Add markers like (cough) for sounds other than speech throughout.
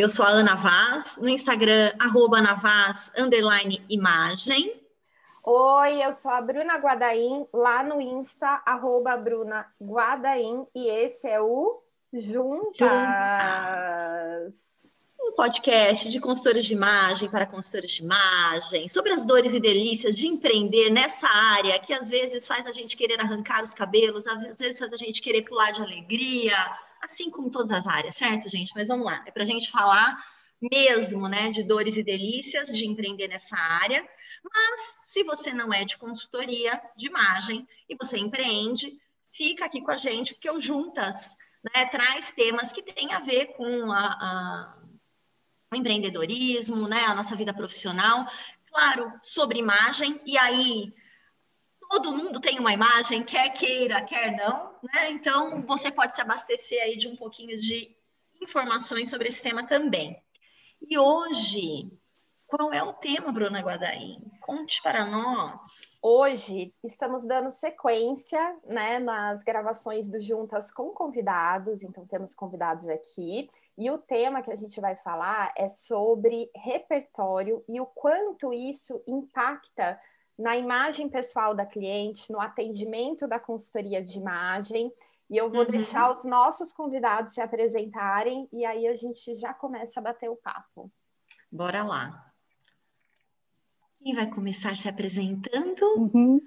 eu sou a Ana Vaz, no Instagram, arroba Ana Vaz, underline imagem. Oi, eu sou a Bruna Guadaim, lá no Insta, arroba Bruna Guadaim, e esse é o Juntas. Juntas. Um podcast de consultores de imagem para consultores de imagem, sobre as dores e delícias de empreender nessa área que às vezes faz a gente querer arrancar os cabelos, às vezes faz a gente querer pular de alegria, assim como todas as áreas, certo, gente? Mas vamos lá, é para a gente falar mesmo, né, de dores e delícias de empreender nessa área. Mas se você não é de consultoria de imagem e você empreende, fica aqui com a gente, porque o Juntas né, traz temas que têm a ver com a, a, o empreendedorismo, né, a nossa vida profissional, claro, sobre imagem, e aí todo mundo tem uma imagem, quer queira, quer não, né? Então você pode se abastecer aí de um pouquinho de informações sobre esse tema também. E hoje, qual é o tema, Bruna Guadaim? Conte para nós. Hoje estamos dando sequência né, nas gravações do Juntas com convidados, então temos convidados aqui, e o tema que a gente vai falar é sobre repertório e o quanto isso impacta na imagem pessoal da cliente, no atendimento da consultoria de imagem. E eu vou uhum. deixar os nossos convidados se apresentarem e aí a gente já começa a bater o papo. Bora lá. Quem vai começar se apresentando? Uhum.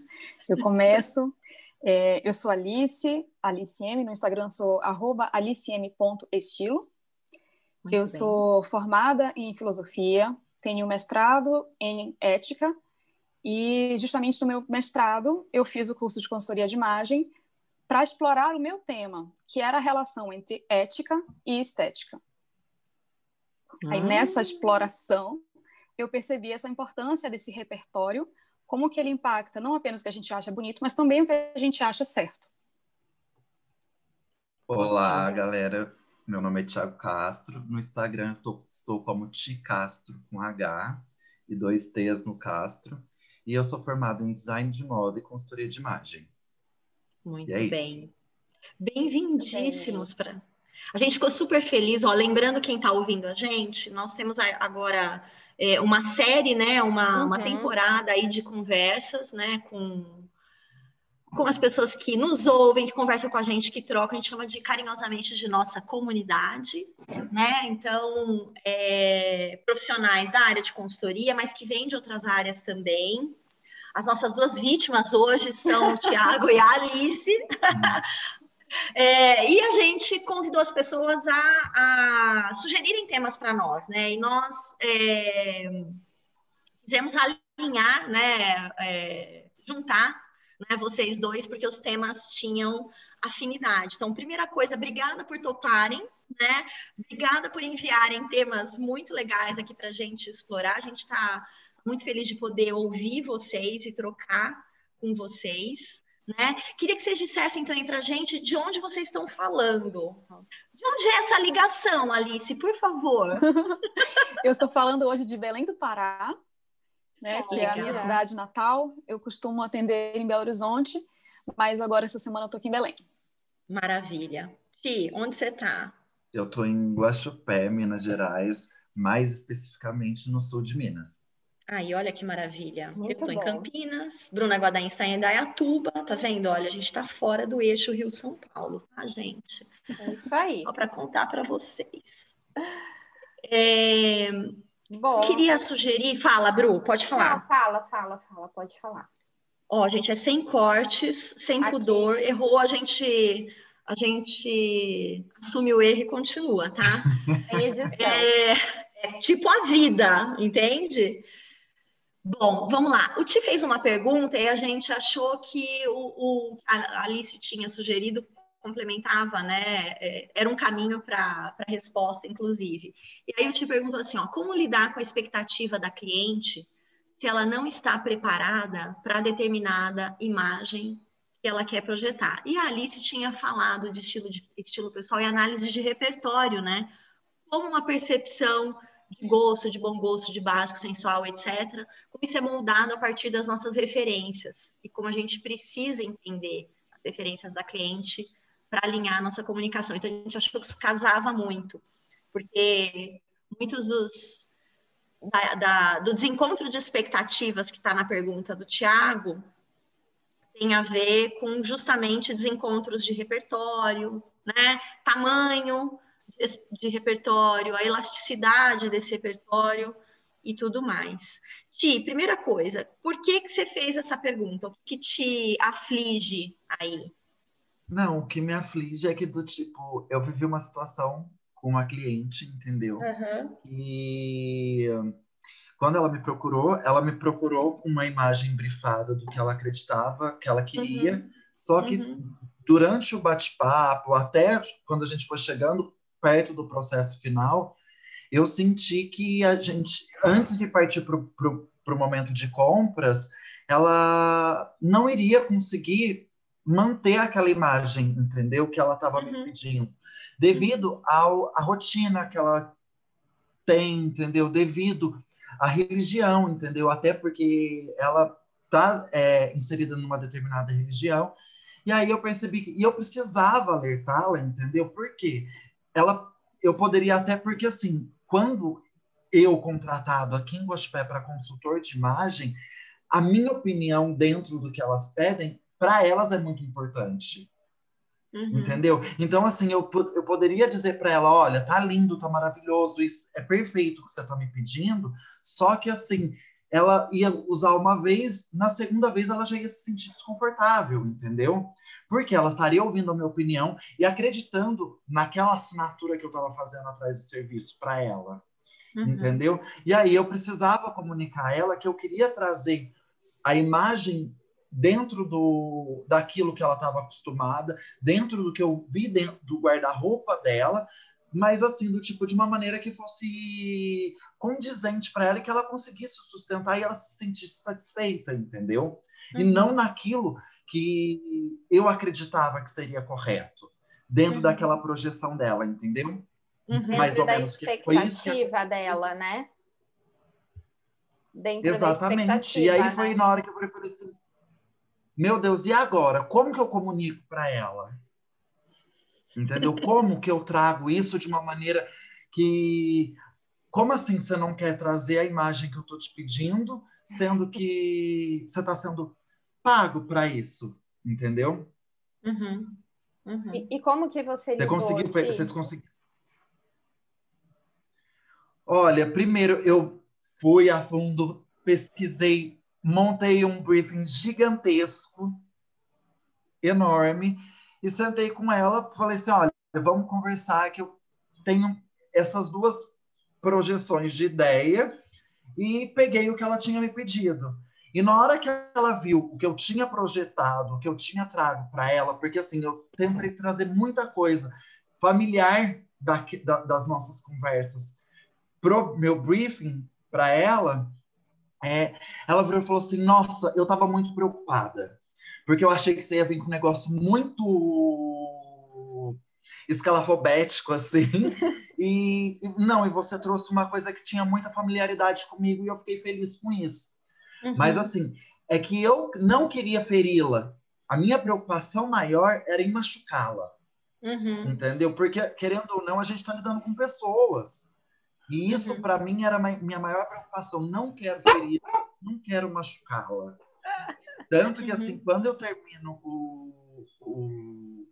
Eu começo. (laughs) É, eu sou Alice, Alice M, no Instagram sou arroba alicem.estilo. eu bem. sou formada em filosofia, tenho mestrado em ética e justamente no meu mestrado, eu fiz o curso de consultoria de imagem para explorar o meu tema, que era a relação entre ética e estética. Aí ah. nessa exploração, eu percebi essa importância desse repertório, como que ele impacta não apenas o que a gente acha bonito, mas também o que a gente acha certo. Olá, galera. Meu nome é Thiago Castro. No Instagram tô, estou como Ti Castro com H e dois T's no Castro e eu sou formado em design de moda e consultoria de imagem. Muito é bem. Bem-vindíssimos para. A gente ficou super feliz, ó, lembrando quem está ouvindo a gente, nós temos agora é, uma série, né, uma, uhum. uma temporada aí de conversas, né, com com as pessoas que nos ouvem, que conversam com a gente, que trocam, a gente chama de carinhosamente de nossa comunidade, né? Então, é, profissionais da área de consultoria, mas que vêm de outras áreas também. As nossas duas vítimas hoje são o Tiago e a Alice. (laughs) É, e a gente convidou as pessoas a, a sugerirem temas para nós, né? E nós é, quisemos alinhar, né? É, juntar né, vocês dois, porque os temas tinham afinidade. Então, primeira coisa, obrigada por toparem, né? Obrigada por enviarem temas muito legais aqui para a gente explorar. A gente está muito feliz de poder ouvir vocês e trocar com vocês. Né? Queria que vocês dissessem também para a gente de onde vocês estão falando. De onde é essa ligação, Alice, por favor? (laughs) Eu estou falando hoje de Belém do Pará, né, que é a minha cidade natal. Eu costumo atender em Belo Horizonte, mas agora essa semana eu tô aqui em Belém. Maravilha. Fi, onde você está? Eu estou em Guaxupé, Minas Gerais, mais especificamente no sul de Minas. Aí, olha que maravilha. Muito eu estou em Campinas, Bruna Guadain está em Indaiatuba, tá vendo? Olha, a gente está fora do eixo Rio-São Paulo, tá, gente? É isso aí. Só para contar para vocês. É... Bom. Queria sugerir, fala, Bru, pode falar. Não, fala, fala, fala, pode falar. Ó, gente, é sem cortes, sem Aqui. pudor. Errou, a gente a gente assume o erro e continua, tá? (laughs) É, é tipo a vida, entende? Bom, vamos lá. O Ti fez uma pergunta e a gente achou que o, o a Alice tinha sugerido complementava, né? É, era um caminho para a resposta, inclusive. E aí eu te pergunto assim, ó, como lidar com a expectativa da cliente se ela não está preparada para determinada imagem que ela quer projetar? E a Alice tinha falado de estilo, de estilo pessoal e análise de repertório, né? Como uma percepção de gosto, de bom gosto, de básico, sensual, etc. Como isso é moldado a partir das nossas referências e como a gente precisa entender as referências da cliente para alinhar a nossa comunicação. Então, a gente achou que isso casava muito, porque muitos dos da, da, do desencontro de expectativas que está na pergunta do Tiago tem a ver com justamente desencontros de repertório, né? Tamanho de, de repertório, a elasticidade desse repertório e tudo mais. Ti, primeira coisa, por que que você fez essa pergunta? O que te aflige aí? Não, o que me aflige é que do tipo, eu vivi uma situação com uma cliente, entendeu? Uhum. E quando ela me procurou, ela me procurou com uma imagem brifada do que ela acreditava, que ela queria, uhum. só que uhum. durante o bate-papo, até quando a gente foi chegando perto do processo final, eu senti que a gente, antes de partir para o momento de compras, ela não iria conseguir manter aquela imagem, entendeu? Que ela estava uhum. me pedindo, devido ao, à rotina que ela tem, entendeu? Devido à religião, entendeu? Até porque ela está é, inserida numa determinada religião. E aí eu percebi que e eu precisava alertá-la, entendeu? Por quê? Ela, eu poderia até porque assim quando eu contratado aqui em Guaxupé para consultor de imagem, a minha opinião dentro do que elas pedem, para elas é muito importante. Uhum. Entendeu? Então, assim, eu, eu poderia dizer para ela: olha, tá lindo, tá maravilhoso, isso é perfeito o que você tá me pedindo, só que, assim, ela ia usar uma vez, na segunda vez ela já ia se sentir desconfortável, entendeu? Porque ela estaria ouvindo a minha opinião e acreditando naquela assinatura que eu estava fazendo atrás do serviço para ela, uhum. entendeu? E aí eu precisava comunicar a ela que eu queria trazer a imagem dentro do daquilo que ela estava acostumada, dentro do que eu vi dentro do guarda-roupa dela, mas assim, do tipo, de uma maneira que fosse condizente para ela e que ela conseguisse sustentar e ela se sentisse satisfeita, entendeu? Uhum. E não naquilo que eu acreditava que seria correto, dentro uhum. daquela projeção dela, entendeu? Uhum. Mais ou menos que foi isso que dela, né? Dentro Exatamente. e aí né? foi na hora que eu falei assim: Meu Deus, e agora? Como que eu comunico para ela? Entendeu? Como que eu trago isso de uma maneira que. Como assim você não quer trazer a imagem que eu estou te pedindo, sendo que você está sendo pago para isso? Entendeu? Uhum. Uhum. E, e, como que você. Você conseguiu. Vocês conseguiram. Olha, primeiro eu fui a fundo, pesquisei, montei um briefing gigantesco, enorme, e sentei com ela, falei assim, olha, vamos conversar que eu tenho essas duas projeções de ideia e peguei o que ela tinha me pedido. E na hora que ela viu o que eu tinha projetado, o que eu tinha trago para ela, porque assim, eu tentei trazer muita coisa familiar da, da, das nossas conversas pro meu briefing para ela, é, ela virou e falou assim: Nossa, eu estava muito preocupada porque eu achei que você ia vir com um negócio muito escalafobético, assim. (laughs) e não, e você trouxe uma coisa que tinha muita familiaridade comigo e eu fiquei feliz com isso. Uhum. Mas assim, é que eu não queria feri-la. A minha preocupação maior era em machucá-la. Uhum. Entendeu? Porque, querendo ou não, a gente está lidando com pessoas. E isso, uhum. para mim, era minha maior preocupação. Não quero ferir, não quero machucá-la. Tanto que, assim, uhum. quando eu termino o, o,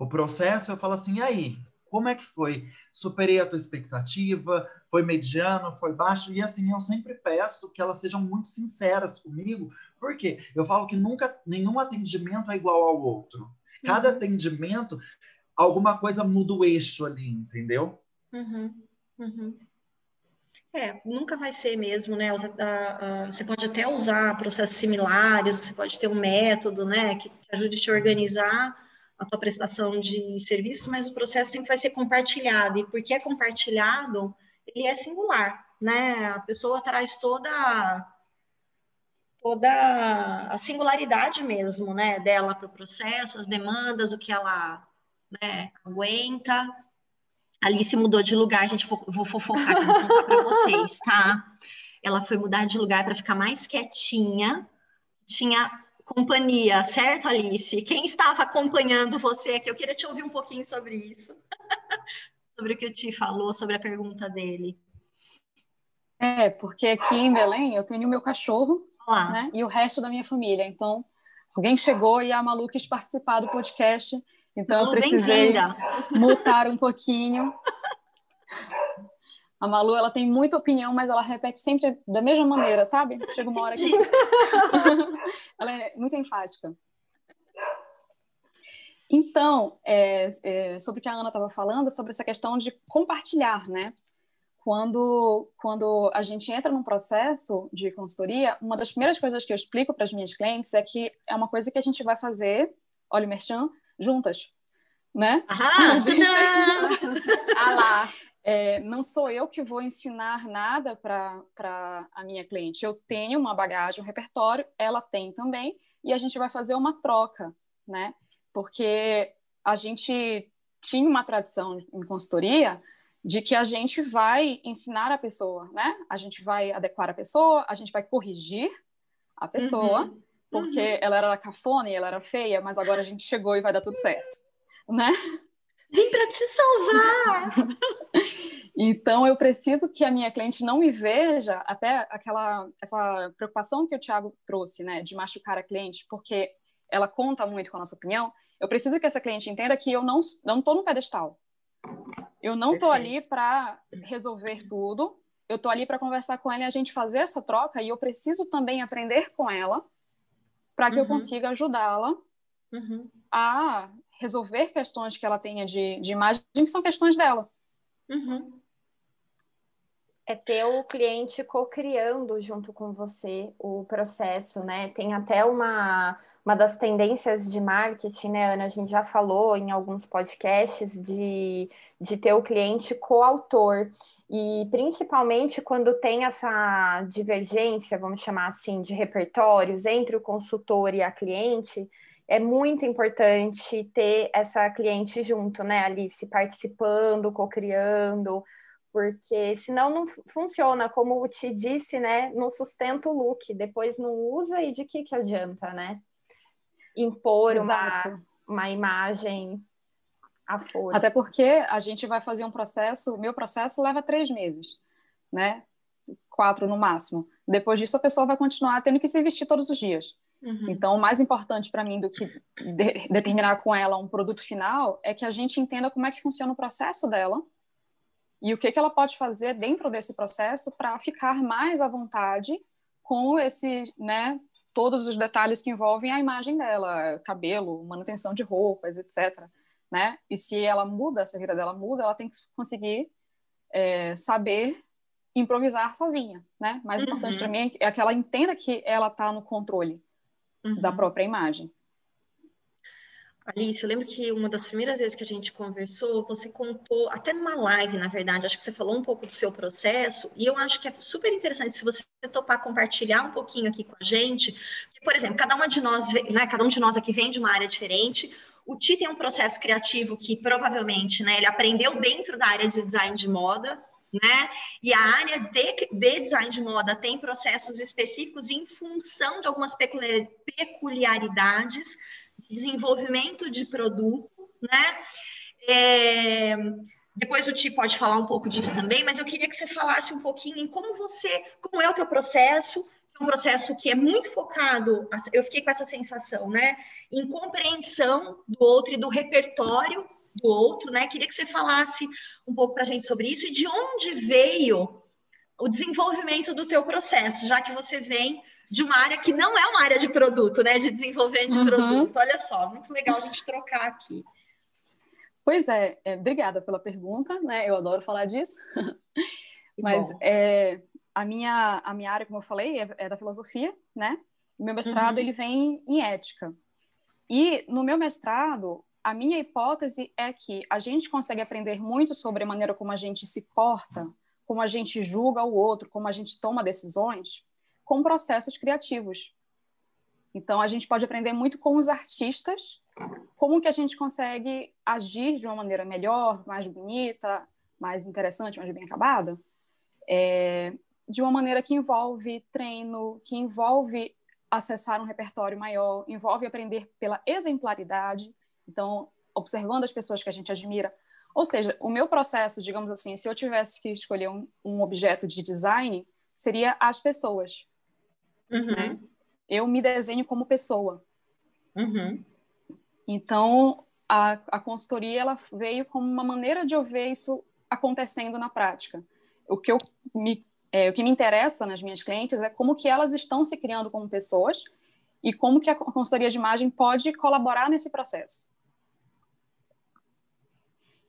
o processo, eu falo assim, aí, como é que foi? Superei a tua expectativa? Foi mediano? Foi baixo? E assim, eu sempre peço que elas sejam muito sinceras comigo, porque eu falo que nunca, nenhum atendimento é igual ao outro. Cada uhum. atendimento, alguma coisa muda o eixo ali, entendeu? Uhum. Uhum. É, nunca vai ser mesmo, né? Você pode até usar processos similares, você pode ter um método, né, que ajude a te organizar a tua prestação de serviço, mas o processo sempre vai ser compartilhado, e porque é compartilhado, ele é singular, né? A pessoa traz toda toda a singularidade mesmo, né, dela para o processo, as demandas, o que ela né, aguenta, Alice mudou de lugar, gente, vou fofocar vou para vocês, tá? Ela foi mudar de lugar para ficar mais quietinha, tinha companhia, certo, Alice? Quem estava acompanhando você aqui? Eu queria te ouvir um pouquinho sobre isso. (laughs) sobre o que o Ti falou, sobre a pergunta dele. É, porque aqui em Belém eu tenho o meu cachorro né, e o resto da minha família. Então, alguém chegou e a Malu quis participar do podcast, então Malu, eu precisei mutar um pouquinho. A Malu, ela tem muita opinião, mas ela repete sempre da mesma maneira, sabe? Chega uma hora que... (laughs) ela é muito enfática. Então, é, é, sobre o que a Ana estava falando, sobre essa questão de compartilhar, né? Quando, quando a gente entra num processo de consultoria, uma das primeiras coisas que eu explico para as minhas clientes é que é uma coisa que a gente vai fazer, olha o merchan, juntas, né? Ah, (laughs) gente... (laughs) ah lá! É, não sou eu que vou ensinar nada para a minha cliente. Eu tenho uma bagagem, um repertório, ela tem também, e a gente vai fazer uma troca, né? porque a gente tinha uma tradição em consultoria de que a gente vai ensinar a pessoa, né? A gente vai adequar a pessoa, a gente vai corrigir a pessoa, uhum. Porque uhum. ela era cafona e ela era feia, mas agora a gente chegou e vai dar tudo certo, né? Vim para te salvar! (laughs) então eu preciso que a minha cliente não me veja até aquela essa preocupação que o Thiago trouxe, né, de machucar a cliente, porque ela conta muito com a nossa opinião. Eu preciso que essa cliente entenda que eu não não estou no pedestal. Eu não estou ali para resolver tudo. Eu estou ali para conversar com ela e a gente fazer essa troca. E eu preciso também aprender com ela para que uhum. eu consiga ajudá-la uhum. a resolver questões que ela tenha de, de imagem que são questões dela. Uhum. É ter o cliente co-criando junto com você o processo, né? Tem até uma uma das tendências de marketing, né, Ana? A gente já falou em alguns podcasts de, de ter o cliente coautor. E principalmente quando tem essa divergência, vamos chamar assim, de repertórios entre o consultor e a cliente, é muito importante ter essa cliente junto, né, Alice, participando, co-criando, porque senão não funciona, como te disse, né, não sustenta o look, depois não usa e de que que adianta, né? impor uma, uma imagem à força. Até porque a gente vai fazer um processo, o meu processo leva três meses, né? Quatro no máximo. Depois disso, a pessoa vai continuar tendo que se vestir todos os dias. Uhum. Então, o mais importante para mim do que de determinar com ela um produto final é que a gente entenda como é que funciona o processo dela e o que, que ela pode fazer dentro desse processo para ficar mais à vontade com esse, né, todos os detalhes que envolvem a imagem dela, cabelo, manutenção de roupas, etc. Né? E se ela muda, se a vida dela muda, ela tem que conseguir é, saber improvisar sozinha, né? Mais uhum. importante para mim é que ela entenda que ela está no controle uhum. da própria imagem. Alice, eu lembro que uma das primeiras vezes que a gente conversou, você contou, até numa live, na verdade, acho que você falou um pouco do seu processo, e eu acho que é super interessante se você topar compartilhar um pouquinho aqui com a gente, porque, por exemplo, cada uma de nós, né, cada um de nós aqui vem de uma área diferente, o Ti tem um processo criativo que provavelmente, né, ele aprendeu dentro da área de design de moda, né? E a área de, de, design de moda tem processos específicos em função de algumas peculiaridades desenvolvimento de produto, né? É, depois o Ti pode falar um pouco disso também, mas eu queria que você falasse um pouquinho em como você, como é o teu processo, um processo que é muito focado, eu fiquei com essa sensação, né, em compreensão do outro e do repertório do outro, né? Queria que você falasse um pouco para a gente sobre isso e de onde veio o desenvolvimento do teu processo, já que você vem de uma área que não é uma área de produto, né? De desenvolvimento de uhum. produto. Olha só, muito legal a gente trocar aqui. Pois é, é obrigada pela pergunta, né? Eu adoro falar disso. (laughs) Mas é, a, minha, a minha área, como eu falei, é, é da filosofia, né? O meu mestrado, uhum. ele vem em ética. E no meu mestrado, a minha hipótese é que a gente consegue aprender muito sobre a maneira como a gente se porta, como a gente julga o outro, como a gente toma decisões, com processos criativos. Então, a gente pode aprender muito com os artistas, como que a gente consegue agir de uma maneira melhor, mais bonita, mais interessante, mais bem acabada, é, de uma maneira que envolve treino, que envolve acessar um repertório maior, envolve aprender pela exemplaridade. Então, observando as pessoas que a gente admira, Ou seja, o meu processo, digamos assim, se eu tivesse que escolher um, um objeto de design, seria as pessoas. Uhum. Né? Eu me desenho como pessoa. Uhum. Então, a, a consultoria ela veio como uma maneira de eu ver isso acontecendo na prática. O que, eu me, é, o que me interessa nas minhas clientes é como que elas estão se criando como pessoas e como que a consultoria de imagem pode colaborar nesse processo.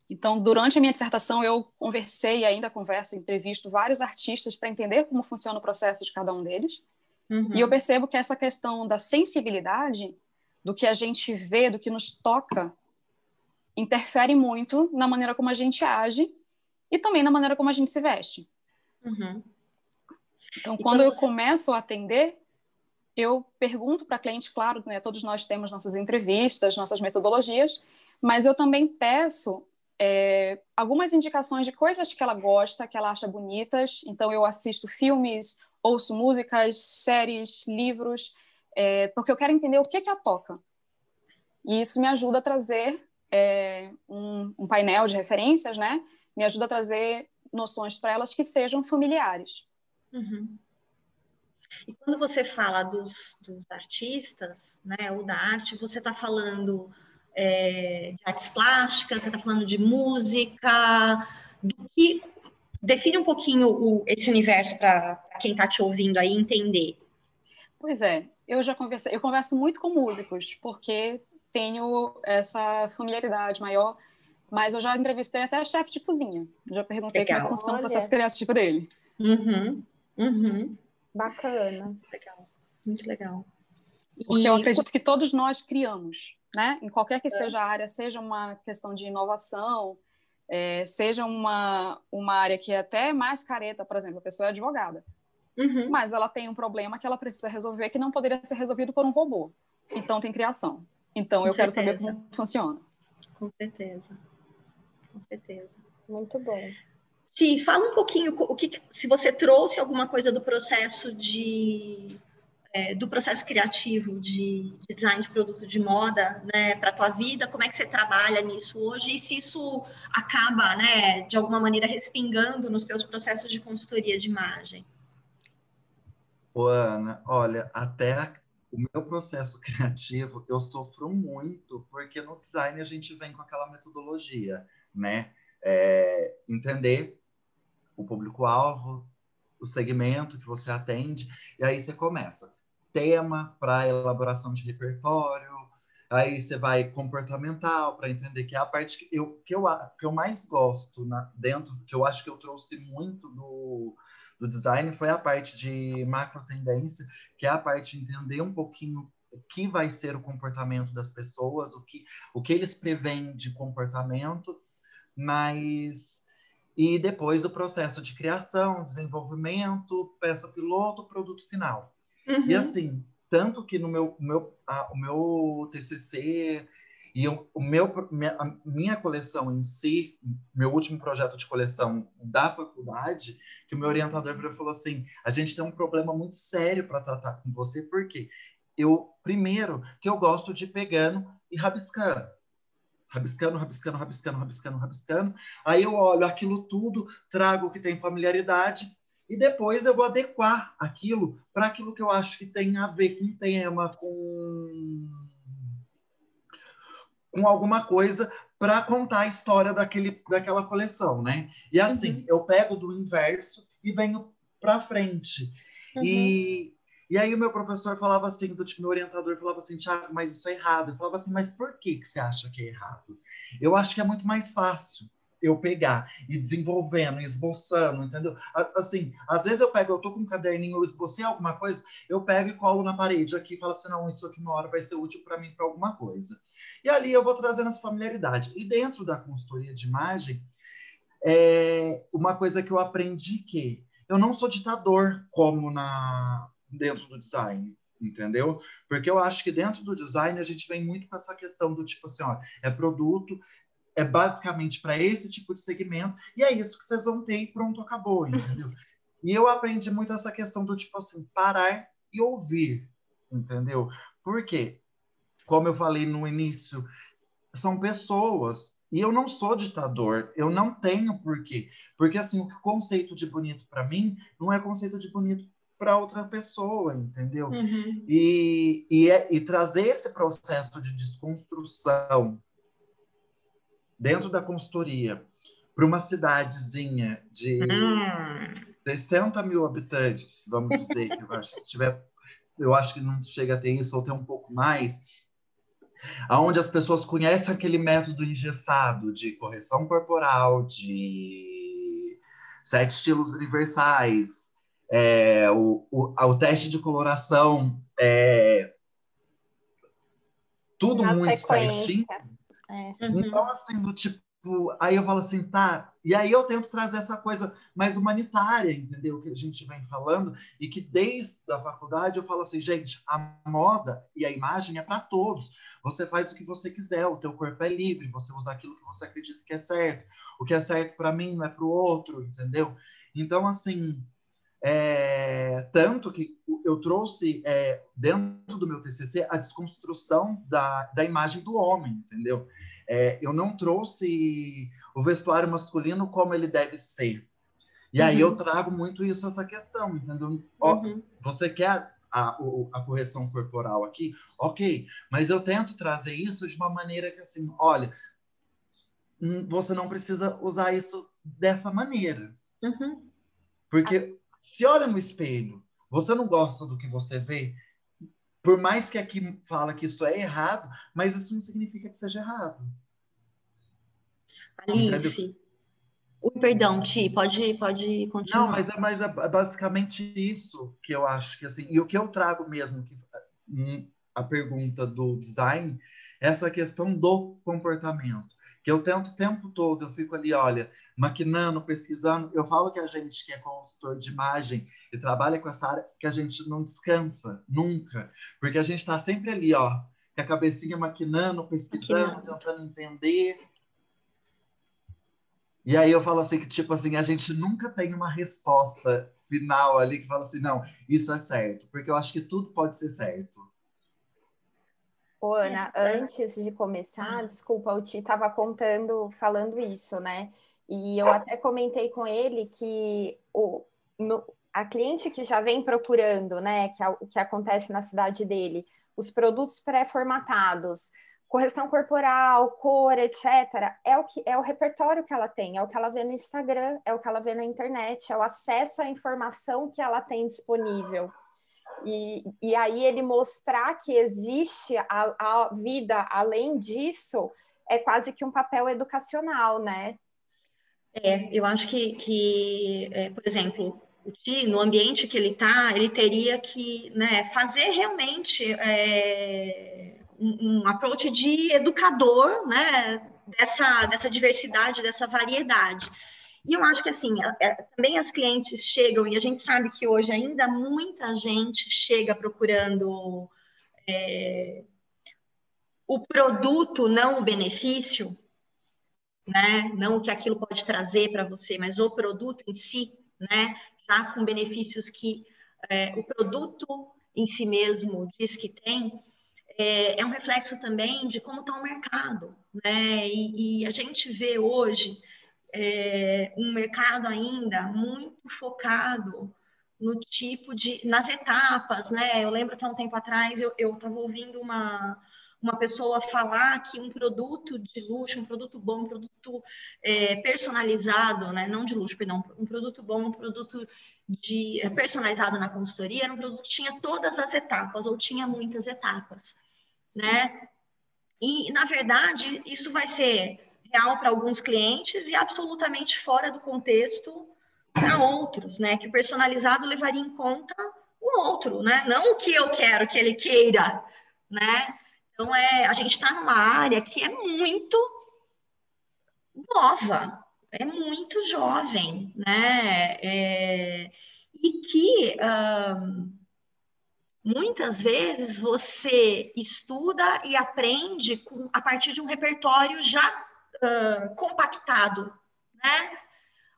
Então, durante a minha dissertação, eu conversei e ainda converso, entrevisto vários artistas para entender como funciona o processo de cada um deles. Uhum. E eu percebo que essa questão da sensibilidade, do que a gente vê, do que nos toca, interfere muito na maneira como a gente age e também na maneira como a gente se veste. Uhum. Então, quando eu começo a atender, eu pergunto para a cliente, claro, né, todos nós temos nossas entrevistas, nossas metodologias, mas eu também peço é, algumas indicações de coisas que ela gosta, que ela acha bonitas. Então, eu assisto filmes, ouço músicas, séries, livros, é, porque eu quero entender o que, que a toca. E isso me ajuda a trazer é, um, um, painel de referências, né? Me ajuda a trazer noções para elas que sejam familiares. Uhum. E quando você fala dos, dos, artistas, né, ou da arte, você está falando é, de artes plásticas, você está falando de música, do que define um pouquinho o, esse universo para quem está te ouvindo aí entender. Pois é, eu já conversei, eu converso muito com músicos, porque tenho essa familiaridade maior, mas eu já entrevistei até chefe de cozinha. Já perguntei Legal. como é que funciona o processo criativo dele. Uhum, uhum. Bacana. Legal, muito legal. Porque e... eu acredito que todos nós criamos, né? Em qualquer que é. seja a área, seja uma questão de inovação, é, seja uma, uma área que é até mais careta, por exemplo, a pessoa é advogada. Uhum. Mas ela tem um problema que ela precisa resolver que não poderia ser resolvido por um robô. Então tem criação. Então, Com eu certeza. quero saber como funciona. Com certeza. Com certeza. Muito bom. Sim, fala um pouquinho o que, se você trouxe alguma coisa do processo de é, do processo criativo de, de, design de produto de moda, né, para a tua vida, como é que você trabalha nisso hoje e se isso acaba, né, de alguma maneira respingando nos teus processos de consultoria de imagem. Ô, Ana, olha, até o meu processo (laughs) criativo, eu sofro muito, porque no design a gente vem com aquela metodologia, né? É, entender o público-alvo, o segmento que você atende, e aí você começa. Tema para elaboração de repertório, aí você vai comportamental para entender que é a parte que eu, que eu, que eu mais gosto na, dentro, que eu acho que eu trouxe muito do, do design foi a parte de macro tendência, que é a parte de entender um pouquinho o que vai ser o comportamento das pessoas, o que, o que eles preveem de comportamento, mas e depois o processo de criação, desenvolvimento, peça piloto, produto final. Uhum. E assim, tanto que no meu, meu, a, o meu TCC e o, o meu, minha, a minha coleção em si, meu último projeto de coleção da faculdade, que o meu orientador falou assim: a gente tem um problema muito sério para tratar com você, porque eu, primeiro, que eu gosto de pegando e rabiscando. Rabiscando, rabiscando, rabiscando, rabiscando, rabiscando. Aí eu olho aquilo tudo, trago o que tem familiaridade, e depois eu vou adequar aquilo para aquilo que eu acho que tem a ver com tema, com com alguma coisa para contar a história daquele, daquela coleção, né? E assim, uhum. eu pego do inverso e venho para frente. Uhum. E, e aí o meu professor falava assim, do tipo, meu orientador falava assim, Tiago, mas isso é errado. Eu falava assim, mas por que, que você acha que é errado? Eu acho que é muito mais fácil eu pegar e desenvolvendo, esboçando, entendeu? Assim, às vezes eu pego, eu tô com um caderninho, eu esbocei alguma coisa, eu pego e colo na parede aqui e falo assim, não, isso aqui uma hora vai ser útil para mim para alguma coisa. E ali eu vou trazendo essa familiaridade. E dentro da consultoria de imagem, é uma coisa que eu aprendi que eu não sou ditador como na dentro do design entendeu? Porque eu acho que dentro do design a gente vem muito com essa questão do tipo assim, ó, é produto, é basicamente para esse tipo de segmento, e é isso que vocês vão ter e pronto, acabou, entendeu? e eu aprendi muito essa questão do tipo assim, parar e ouvir, entendeu? Porque, como eu falei no início, são pessoas, E eu não sou ditador, eu não tenho porquê. Porque, assim, o conceito de bonito para mim não é conceito de bonito para outra pessoa, entendeu? Uhum. E, e, é, e trazer esse processo de desconstrução dentro da consultoria para uma cidadezinha de hum. 60 mil habitantes, vamos dizer, que eu acho, se tiver, eu acho que não chega a ter isso, ou tem um pouco mais, aonde as pessoas conhecem aquele método engessado de correção corporal, de sete estilos universais, é, o, o, o, teste de coloração, é, tudo Na muito sequência. certinho. É. Então, assim, do tipo, aí eu falo assim, tá, e aí eu tento trazer essa coisa mais humanitária, entendeu? Que a gente vem falando, e que desde a faculdade eu falo assim, gente, a moda e a imagem é para todos. Você faz o que você quiser, o teu corpo é livre, você usa aquilo que você acredita que é certo. O que é certo para mim não é para o outro, entendeu? Então, assim, é, tanto que eu trouxe é, dentro do meu TCC a desconstrução da, da imagem do homem, entendeu? É, eu não trouxe o vestuário masculino como ele deve ser. E uhum. aí eu trago muito isso, essa questão, entendeu? Ó, uhum. Você quer a, a, a, correção corporal aqui? Ok, mas eu tento trazer isso de uma maneira que, assim, olha, hum, você não precisa usar isso dessa maneira. Uhum. Porque se olha no espelho, você não gosta do que você vê, por mais que aqui fala que isso é errado, mas isso não significa que seja errado. Alice. Ui, perdão, Ti, pode, pode continuar. Não, mas é, mas é basicamente isso que eu acho que assim, e o que eu trago mesmo, que, hum, a pergunta do design, é essa questão do comportamento que eu tento o tempo todo, eu fico ali, olha, maquinando, pesquisando. Eu falo que a gente que é consultor de imagem e trabalha com essa área, que a gente não descansa nunca, porque a gente está sempre ali, ó, com a cabecinha maquinando, pesquisando, maquinando. tentando entender. E aí eu falo assim que tipo assim, a gente nunca tem uma resposta final ali que fala assim, não, isso é certo, porque eu acho que tudo pode ser certo. Ô, Ana, é. antes de começar, desculpa, o Ti estava contando, falando isso, né? E eu até comentei com ele que o, no, a cliente que já vem procurando, né, que, que acontece na cidade dele, os produtos pré-formatados, correção corporal, cor, etc., é o, que, é o repertório que ela tem, é o que ela vê no Instagram, é o que ela vê na internet, é o acesso à informação que ela tem disponível. E, e aí ele mostrar que existe a, a vida além disso é quase que um papel educacional, né? É, eu acho que, que é, por exemplo, o Ti, no ambiente que ele está, ele teria que né, fazer realmente é, um, um approach de educador né, dessa, dessa diversidade, dessa variedade. E eu acho que, assim, é, também as clientes chegam, e a gente sabe que hoje ainda muita gente chega procurando é, o produto, não o benefício, né? Não o que aquilo pode trazer para você, mas o produto em si, né? Já com benefícios que é, o produto em si mesmo diz que tem, é, é um reflexo também de como está o mercado, né? E, e a gente vê hoje é, um mercado ainda muito focado no tipo de, nas etapas, né? Eu lembro que há um tempo atrás eu estava ouvindo uma, uma pessoa falar que um produto de luxo, um produto bom, um produto é, personalizado, né? Não de luxo, perdão, um produto bom, um produto de, é, personalizado na consultoria era um produto que tinha todas as etapas ou tinha muitas etapas, né? E, na verdade, isso vai ser para alguns clientes e absolutamente fora do contexto para outros, né? Que o personalizado levaria em conta o outro, né? Não o que eu quero que ele queira, né? Então é, a gente está numa área que é muito nova, é muito jovem, né? É, e que muitas vezes você estuda e aprende com, a partir de um repertório já compactado, né?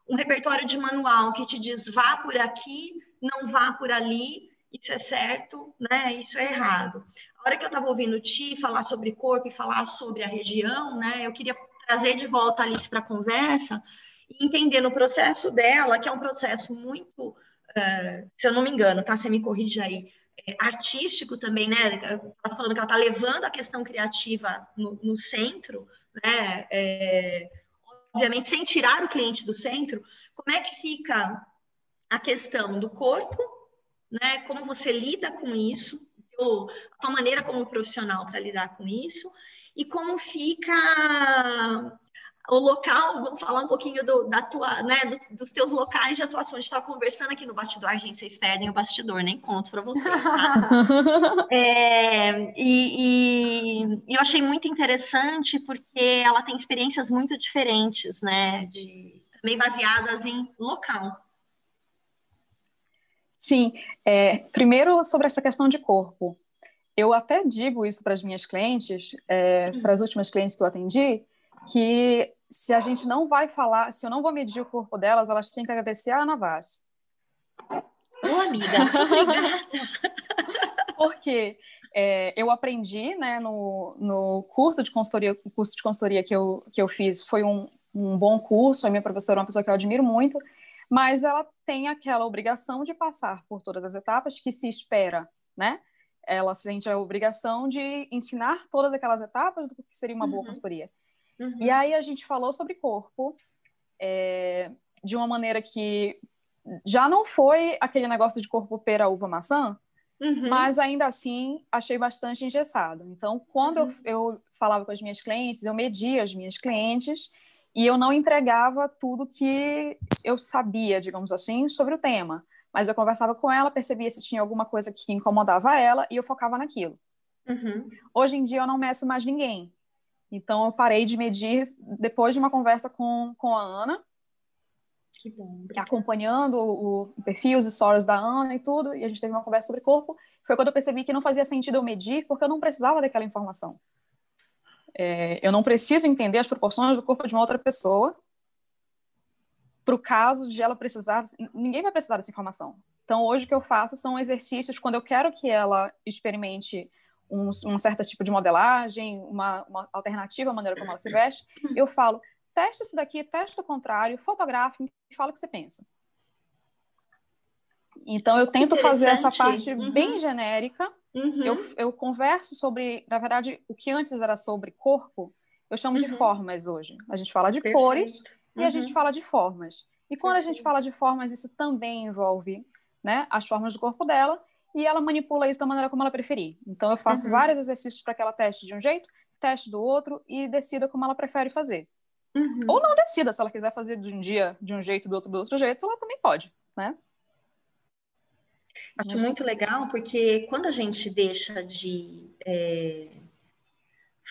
Um repertório de manual que te diz vá por aqui, não vá por ali, isso é certo, né? Isso é errado. A hora que eu estava ouvindo o Ti falar sobre corpo e falar sobre a região, né? Eu queria trazer de volta a Alice para a conversa e entender no processo dela, que é um processo muito, uh, se eu não me engano, tá? Você me corrige aí, é, artístico também, né? Ela está falando que ela está levando a questão criativa no, no centro, né? É, obviamente, sem tirar o cliente do centro, como é que fica a questão do corpo, né? Como você lida com isso, ou a tua maneira como profissional para lidar com isso, e como fica o local, vamos falar um pouquinho do, da tua, né, dos, dos, teus locais de atuação. A gente estava conversando aqui no bastidor, gente, vocês perdem o bastidor, nem conto para vocês, tá? (laughs) é, e, e, eu achei muito interessante porque ela tem experiências muito diferentes, né, de, também baseadas em local. Sim, é, primeiro sobre essa questão de corpo. Eu até digo isso para as minhas clientes, é, para as últimas clientes que eu atendi, que se a gente não vai falar, se eu não vou medir o corpo delas, elas têm que agradecer a Ana Vaz. Ô, amiga, obrigada. (laughs) Porque é, eu aprendi, né, no, no curso de consultoria, o curso de consultoria que eu, que eu fiz foi um, um bom curso, a minha professora é uma pessoa que eu admiro muito, mas ela tem aquela obrigação de passar por todas as etapas que se espera, né? Ela sente a obrigação de ensinar todas aquelas etapas do que seria uma boa uhum. consultoria. Uhum. E aí a gente falou sobre corpo é, de uma maneira que já não foi aquele negócio de corpo pera, uva, maçã, uhum. mas ainda assim achei bastante engessado. Então, quando eu, uhum. eu falava com as minhas clientes, eu media as minhas clientes e eu não entregava tudo que eu sabia, digamos assim, sobre o tema. Mas eu conversava com ela, percebia se tinha alguma coisa que incomodava ela e eu focava naquilo. Uhum. Hoje em dia eu não meço mais ninguém. Então, eu parei de medir depois de uma conversa com, com a Ana. Que bom. Acompanhando o, o perfil, os stories da Ana e tudo. E a gente teve uma conversa sobre corpo. Foi quando eu percebi que não fazia sentido eu medir, porque eu não precisava daquela informação. É, eu não preciso entender as proporções do corpo de uma outra pessoa para o caso de ela precisar. Ninguém vai precisar dessa informação. Então, hoje o que eu faço são exercícios quando eu quero que ela experimente um, um certo tipo de modelagem, uma, uma, alternativa à maneira como ela se veste, eu falo, testa isso daqui, testa o contrário, fotografe e fala o que você pensa. Então, eu tento fazer essa parte uhum. bem genérica. Uhum. Eu, eu converso sobre, na verdade, o que antes era sobre corpo, eu chamo uhum. de formas hoje. A gente fala de Perfeito. cores e a gente uhum. fala de formas. E quando Perfeito. a gente fala de formas, isso também envolve né, as formas do corpo dela e ela manipula isso da maneira como ela preferir. Então, eu faço uhum. vários exercícios para que ela teste de um jeito, teste do outro e decida como ela prefere fazer. Uhum. Ou não decida, se ela quiser fazer de um dia de um jeito, do outro do outro jeito, ela também pode, né? Acho Mas... muito legal, porque quando a gente deixa de é,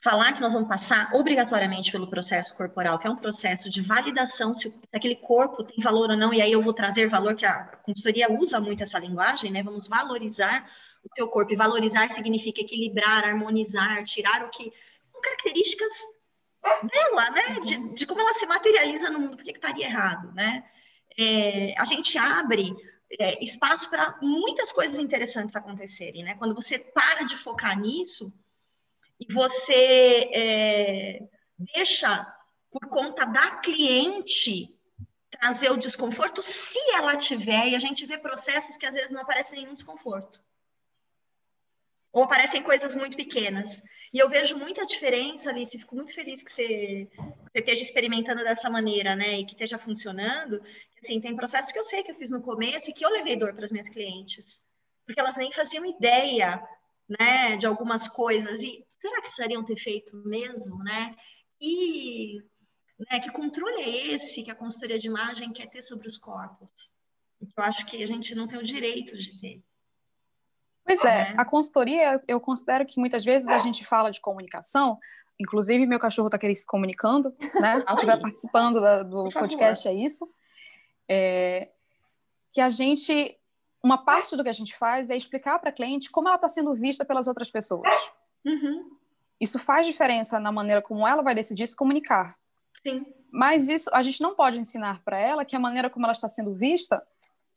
falar que nós vamos passar obrigatoriamente pelo processo corporal, que é um processo de validação se, aquele corpo tem valor ou não, e aí eu vou trazer valor, que a consultoria usa muito essa linguagem, né? Vamos valorizar o seu corpo, e valorizar significa equilibrar, harmonizar, tirar o que são características dela, né? De, de como ela se materializa no mundo, porque que estaria errado, né? É, a gente abre é, espaço para muitas coisas interessantes acontecerem, né? Quando você para de focar nisso, e você é, deixa por conta da cliente trazer o desconforto, se ela tiver, e a gente vê processos que às vezes não aparecem nenhum desconforto. Ou aparecem coisas muito pequenas. E eu vejo muita diferença, Alice, fico muito feliz que você, você esteja experimentando dessa maneira, né, e que esteja funcionando. Assim, tem processos que eu sei que eu fiz no começo e que eu levei dor para as minhas clientes, porque elas nem faziam ideia, né, de algumas coisas. E será que precisariam ter feito mesmo, né? E né, que controle é esse que a consultoria de imagem quer ter sobre os corpos? Eu acho que a gente não tem o direito de ter. Pois é, né? a consultoria, eu considero que muitas vezes a gente fala de comunicação, inclusive meu cachorro está querendo se comunicando, né? Se estiver participando da, do podcast, é isso. É, que a gente, uma parte do que a gente faz é explicar para a cliente como ela está sendo vista pelas outras pessoas. Uhum. Isso faz diferença na maneira como ela vai decidir se comunicar. Sim. Mas isso a gente não pode ensinar para ela que a maneira como ela está sendo vista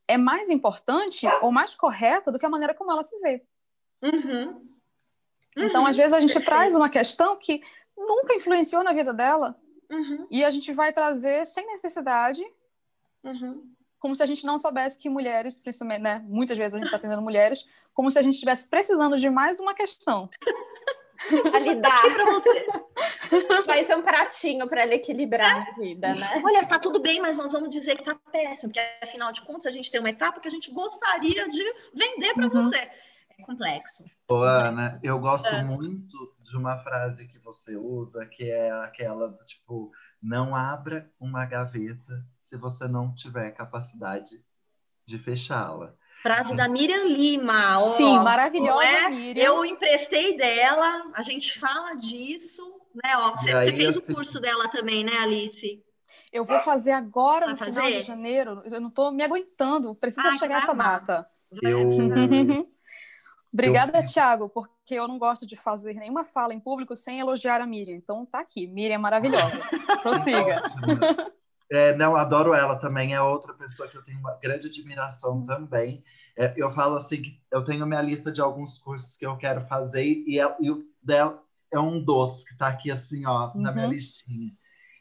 é mais importante ou mais correta do que a maneira como ela se vê. Uhum. Uhum. Então, às vezes, a gente Perfeito. traz uma questão que nunca influenciou na vida dela, uhum. e a gente vai trazer sem necessidade, uhum. como se a gente não soubesse que mulheres, principalmente, né, muitas vezes a gente está atendendo mulheres, como se a gente estivesse precisando de mais uma questão. (laughs) a lidar para você. (laughs) Mais um pratinho para ela equilibrar a vida, né? Olha, tá tudo bem, mas nós vamos dizer que tá péssimo, porque afinal de contas a gente tem uma etapa que a gente gostaria de vender para uhum. você. É complexo. Ô, Ana, eu gosto é. muito de uma frase que você usa, que é aquela do tipo, não abra uma gaveta se você não tiver capacidade de fechá-la. Frase da Miriam Lima. Ó, Sim, maravilhosa, é? Miriam. Eu emprestei dela, a gente fala disso, né? Ó, você, fez assim... o curso dela também, né, Alice? Eu vou fazer agora Vai no fazer? final de janeiro. Eu não estou me aguentando. Precisa ah, chegar essa data. Eu... (laughs) Obrigada, eu... Thiago, porque eu não gosto de fazer nenhuma fala em público sem elogiar a Miriam. Então tá aqui, Miriam é maravilhosa. (laughs) Prossiga. É, não, adoro ela também, é outra pessoa que eu tenho uma grande admiração também. É, eu falo assim que eu tenho minha lista de alguns cursos que eu quero fazer e, é, e o dela é um doce que está aqui assim, ó, uhum. na minha uhum. listinha.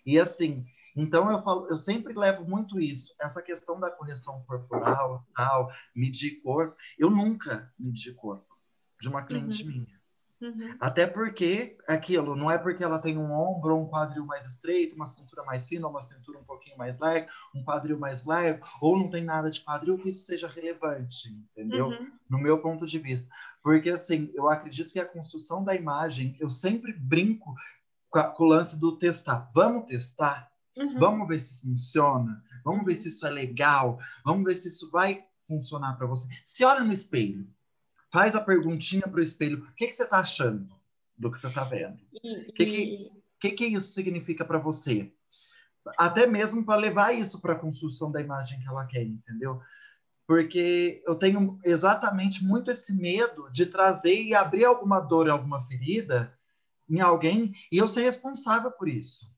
E assim, então eu falo, eu sempre levo muito isso, essa questão da correção corporal, tal, medir corpo. Eu nunca medi corpo de uma cliente uhum. minha. Uhum. Até porque aquilo não é porque ela tem um ombro um quadril mais estreito, uma cintura mais fina, uma cintura um pouquinho mais larga, um quadril mais largo, ou não tem nada de quadril que isso seja relevante, entendeu? Uhum. No meu ponto de vista. Porque assim, eu acredito que a construção da imagem, eu sempre brinco com, a, com o lance do testar. Vamos testar? Uhum. Vamos ver se funciona? Vamos ver se isso é legal? Vamos ver se isso vai funcionar para você. Se olha no espelho faz a perguntinha para o espelho: o que, que você está achando do que você está vendo? O que, que, que, que isso significa para você? Até mesmo para levar isso para a construção da imagem que ela quer, entendeu? Porque eu tenho exatamente muito esse medo de trazer e abrir alguma dor, alguma ferida em alguém e eu ser responsável por isso.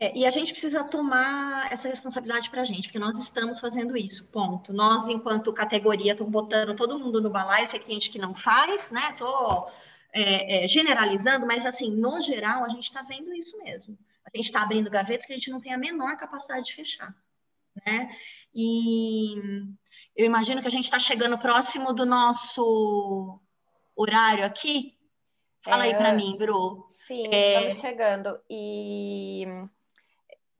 É, e a gente precisa tomar essa responsabilidade para a gente, porque nós estamos fazendo isso, ponto. Nós, enquanto categoria, estamos botando todo mundo no balaio, sei que tem gente que não faz, né? Estou é, é, generalizando, mas assim, no geral, a gente está vendo isso mesmo. A gente está abrindo gavetas que a gente não tem a menor capacidade de fechar, né? E eu imagino que a gente está chegando próximo do nosso horário aqui. Fala aí para é, mim, Bru. Sim, é, estamos chegando. E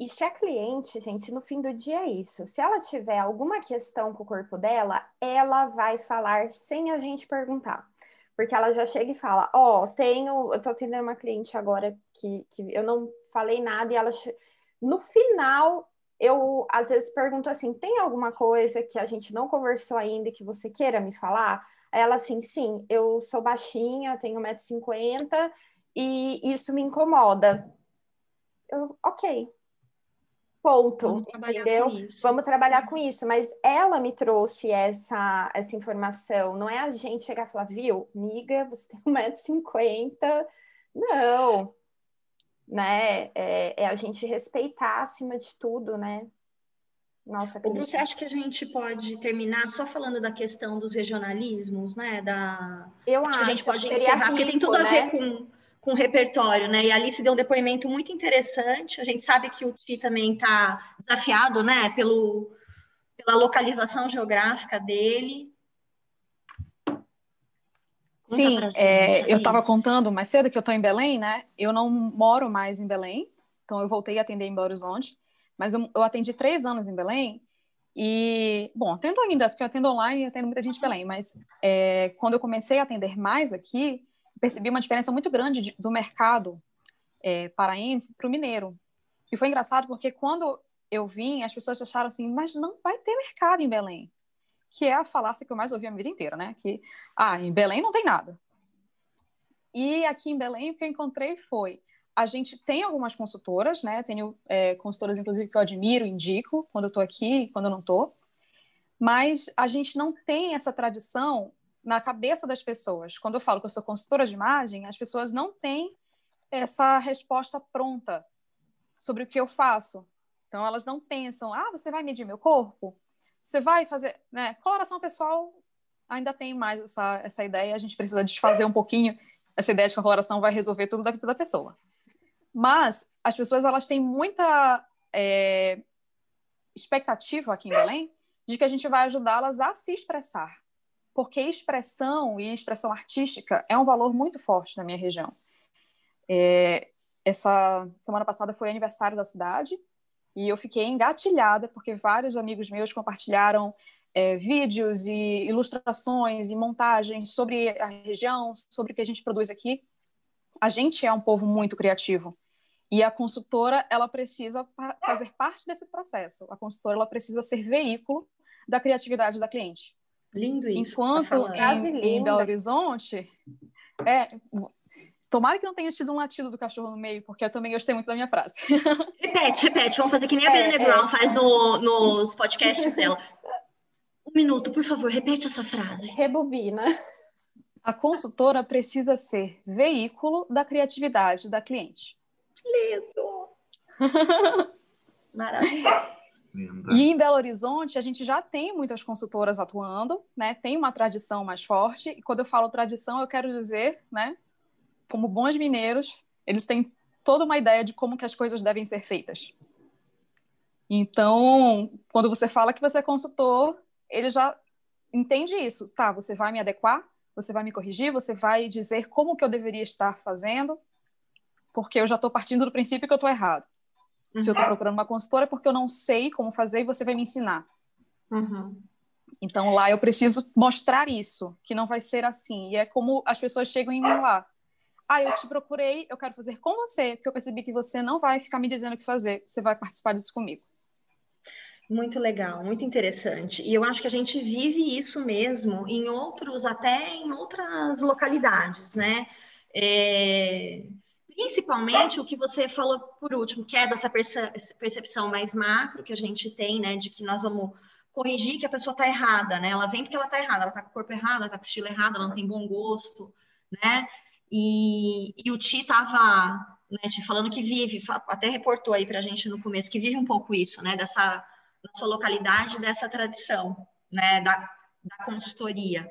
e se a cliente, gente, no fim do dia é isso. Se ela tiver alguma questão com o corpo dela, ela vai falar sem a gente perguntar. Porque ela já chega e fala: Ó, oh, tenho. Eu tô atendendo uma cliente agora que, que eu não falei nada e ela. No final, eu às vezes pergunto assim: tem alguma coisa que a gente não conversou ainda e que você queira me falar? Aí ela assim: sim, eu sou baixinha, tenho 1,50m e isso me incomoda. Eu, ok, Ponto. Vamos entendeu? Vamos trabalhar com isso. Mas ela me trouxe essa, essa informação. Não é a gente chegar e falar, viu, miga, você tem 1,50m. Não. Né? É, é, a gente respeitar acima de tudo, né? Nossa, você acha que a gente pode terminar só falando da questão dos regionalismos, né? Da... Eu acho, que a gente pode encerrar, rico, porque tem tudo a ver né? com com repertório, né? E a Alice deu um depoimento muito interessante. A gente sabe que o Ti também está desafiado, né? Pelo, pela localização geográfica dele. Sim, é, eu estava contando mais cedo que eu estou em Belém, né? Eu não moro mais em Belém, então eu voltei a atender em Belo Horizonte, mas eu, eu atendi três anos em Belém e, bom, atendo ainda, porque eu atendo online e atendo muita gente em Belém, mas é, quando eu comecei a atender mais aqui, percebi uma diferença muito grande de, do mercado é, paraense para o mineiro. E foi engraçado porque quando eu vim, as pessoas acharam assim, mas não vai ter mercado em Belém. Que é a falácia que eu mais ouvi a minha vida inteira, né? Que, ah, em Belém não tem nada. E aqui em Belém, o que eu encontrei foi, a gente tem algumas consultoras, né? Tenho é, consultoras, inclusive, que eu admiro, indico, quando eu estou aqui, quando eu não estou. Mas a gente não tem essa tradição na cabeça das pessoas. Quando eu falo que eu sou consultora de imagem, as pessoas não têm essa resposta pronta sobre o que eu faço. Então, elas não pensam, ah, você vai medir meu corpo? Você vai fazer. Né? Coloração pessoal ainda tem mais essa, essa ideia, a gente precisa desfazer um pouquinho essa ideia de que a coloração vai resolver tudo da vida da pessoa. Mas as pessoas elas têm muita é, expectativa aqui em Belém de que a gente vai ajudá-las a se expressar, porque expressão e expressão artística é um valor muito forte na minha região. É, essa semana passada foi aniversário da cidade e eu fiquei engatilhada porque vários amigos meus compartilharam é, vídeos e ilustrações e montagens sobre a região, sobre o que a gente produz aqui. A gente é um povo muito criativo e a consultora ela precisa fazer parte desse processo. A consultora ela precisa ser veículo da criatividade da cliente. Lindo isso. Enquanto tá em, em Belo Horizonte, é, Tomara que não tenha tido um latido do cachorro no meio, porque eu também gostei muito da minha frase. (laughs) Repete, repete. Vamos fazer que nem a é, Brené Brown é. faz no, nos podcasts dela. Um minuto, por favor, repete essa frase. Rebobina. A consultora precisa ser veículo da criatividade da cliente. Lindo! (laughs) Maravilhoso. E em Belo Horizonte, a gente já tem muitas consultoras atuando, né? Tem uma tradição mais forte. E quando eu falo tradição, eu quero dizer, né? Como bons mineiros, eles têm toda uma ideia de como que as coisas devem ser feitas. Então, quando você fala que você é consultor, ele já entende isso. Tá, você vai me adequar, você vai me corrigir, você vai dizer como que eu deveria estar fazendo, porque eu já estou partindo do princípio que eu estou errado. Uhum. Se eu estou uhum. procurando uma consultora é porque eu não sei como fazer e você vai me ensinar. Uhum. Então lá eu preciso mostrar isso, que não vai ser assim. E é como as pessoas chegam em mim lá. Ah, eu te procurei, eu quero fazer com você, porque eu percebi que você não vai ficar me dizendo o que fazer, você vai participar disso comigo. Muito legal, muito interessante. E eu acho que a gente vive isso mesmo em outros, até em outras localidades, né? É, principalmente o que você falou por último, que é dessa percepção mais macro que a gente tem, né? De que nós vamos corrigir que a pessoa está errada, né? Ela vem porque ela está errada, ela está com o corpo errado, ela está com o estilo errado, ela não tem bom gosto, né? E, e o Ti estava né, falando que vive, até reportou aí para a gente no começo, que vive um pouco isso, né? Dessa sua localidade dessa tradição, né, da, da consultoria.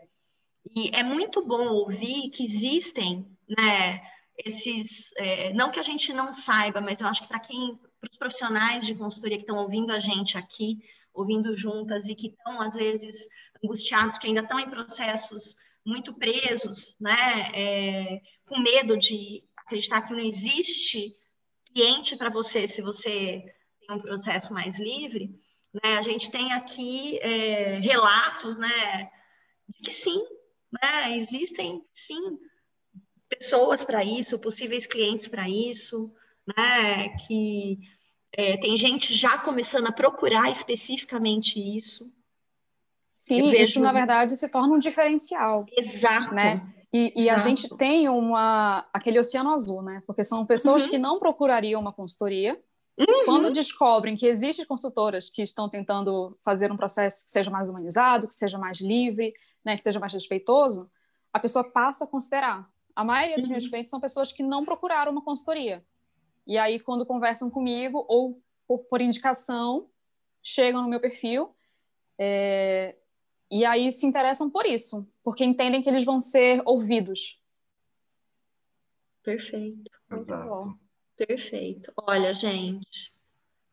E é muito bom ouvir que existem, né, esses, é, não que a gente não saiba, mas eu acho que para quem, para os profissionais de consultoria que estão ouvindo a gente aqui, ouvindo juntas e que estão às vezes angustiados, que ainda estão em processos muito presos, né, é, com medo de acreditar que não existe cliente para você se você tem um processo mais livre, né? A gente tem aqui é, relatos né, de que sim, né, existem sim pessoas para isso, possíveis clientes para isso, né, que é, tem gente já começando a procurar especificamente isso. Sim, vejo... isso na verdade se torna um diferencial. Exato. Né? E, e a gente tem uma aquele oceano azul, né? Porque são pessoas uhum. que não procurariam uma consultoria, Uhum. Quando descobrem que existem consultoras que estão tentando fazer um processo que seja mais humanizado, que seja mais livre, né, que seja mais respeitoso, a pessoa passa a considerar. A maioria dos meus uhum. clientes são pessoas que não procuraram uma consultoria. E aí, quando conversam comigo, ou por, por indicação, chegam no meu perfil, é, e aí se interessam por isso, porque entendem que eles vão ser ouvidos. Perfeito. Exato. Perfeito. Olha, gente,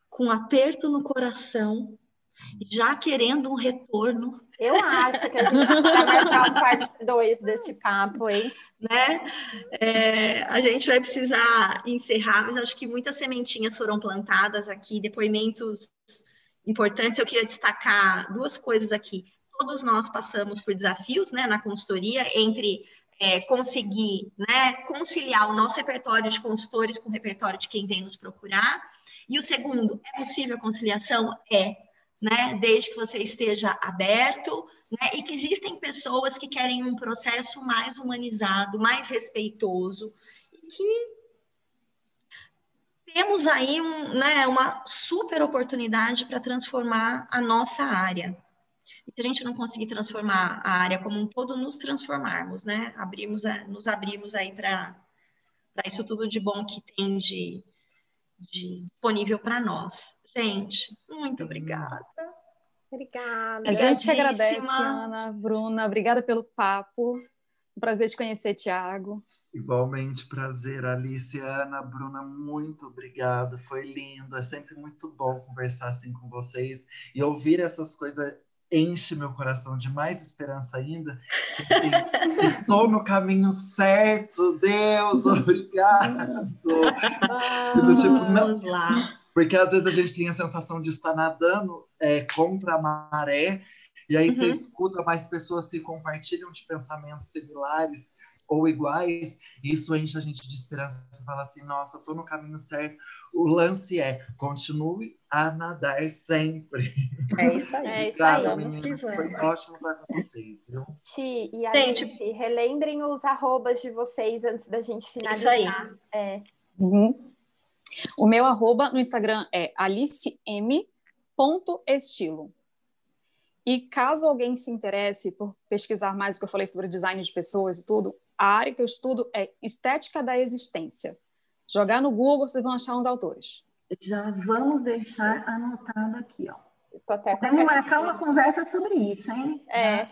com aperto no coração, já querendo um retorno. Eu acho que a gente vai marcar uma parte 2 desse papo, hein? Né? É, a gente vai precisar encerrar, mas acho que muitas sementinhas foram plantadas aqui, depoimentos importantes. Eu queria destacar duas coisas aqui. Todos nós passamos por desafios né, na consultoria, entre é, conseguir né, conciliar o nosso repertório de consultores com o repertório de quem vem nos procurar. E o segundo, é possível a conciliação? É, né, desde que você esteja aberto, né, e que existem pessoas que querem um processo mais humanizado, mais respeitoso, e que temos aí um, né, uma super oportunidade para transformar a nossa área. E se a gente não conseguir transformar a área como um todo, nos transformarmos, né? Abrimos nos abrimos aí para isso tudo de bom que tem de, de disponível para nós. Gente, muito obrigada. Obrigada. A gente agradece, Ana, Bruna. Obrigada pelo papo. Um prazer te conhecer, Tiago. Igualmente, prazer, Alice, Ana, Bruna, muito obrigado, foi lindo, é sempre muito bom conversar assim com vocês e ouvir essas coisas enche meu coração de mais esperança ainda. Assim, (laughs) estou no caminho certo, Deus, (laughs) obrigado. Vamos tipo, não, lá. Porque às vezes a gente tem a sensação de estar nadando é, contra a maré, e aí uhum. você escuta mais pessoas que compartilham de pensamentos similares ou iguais, isso enche a gente de esperança. Você fala assim, nossa, estou no caminho certo. O lance é, continue a nadar sempre. É isso aí. (laughs) É isso aí. meninas, foi ótimo estar com vocês, viu? Ti, e a gente, gente, relembrem os arrobas de vocês antes da gente finalizar. Isso aí. É. Uhum. O meu arroba no Instagram é alicem.estilo. E caso alguém se interesse por pesquisar mais o que eu falei sobre design de pessoas e tudo, a área que eu estudo é estética da existência. Jogar no Google, vocês vão achar uns autores. Já vamos deixar anotado aqui, ó. Vamos marcar uma conversa sobre isso, hein? É.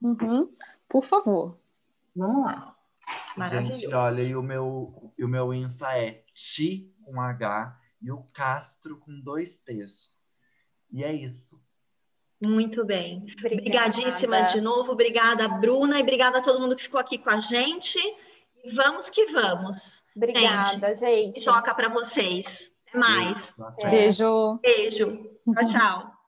Uhum. Por favor. Vamos lá. Gente, olha, e o meu, e o meu Insta é Ti com H e o Castro com dois T's. E é isso. Muito bem. Obrigada. Obrigadíssima de novo. Obrigada, Bruna, e obrigada a todo mundo que ficou aqui com a gente. E vamos que vamos. Obrigada, gente. gente. Toca para vocês. Até mais. Beijo. Beijo. Tchau, tchau.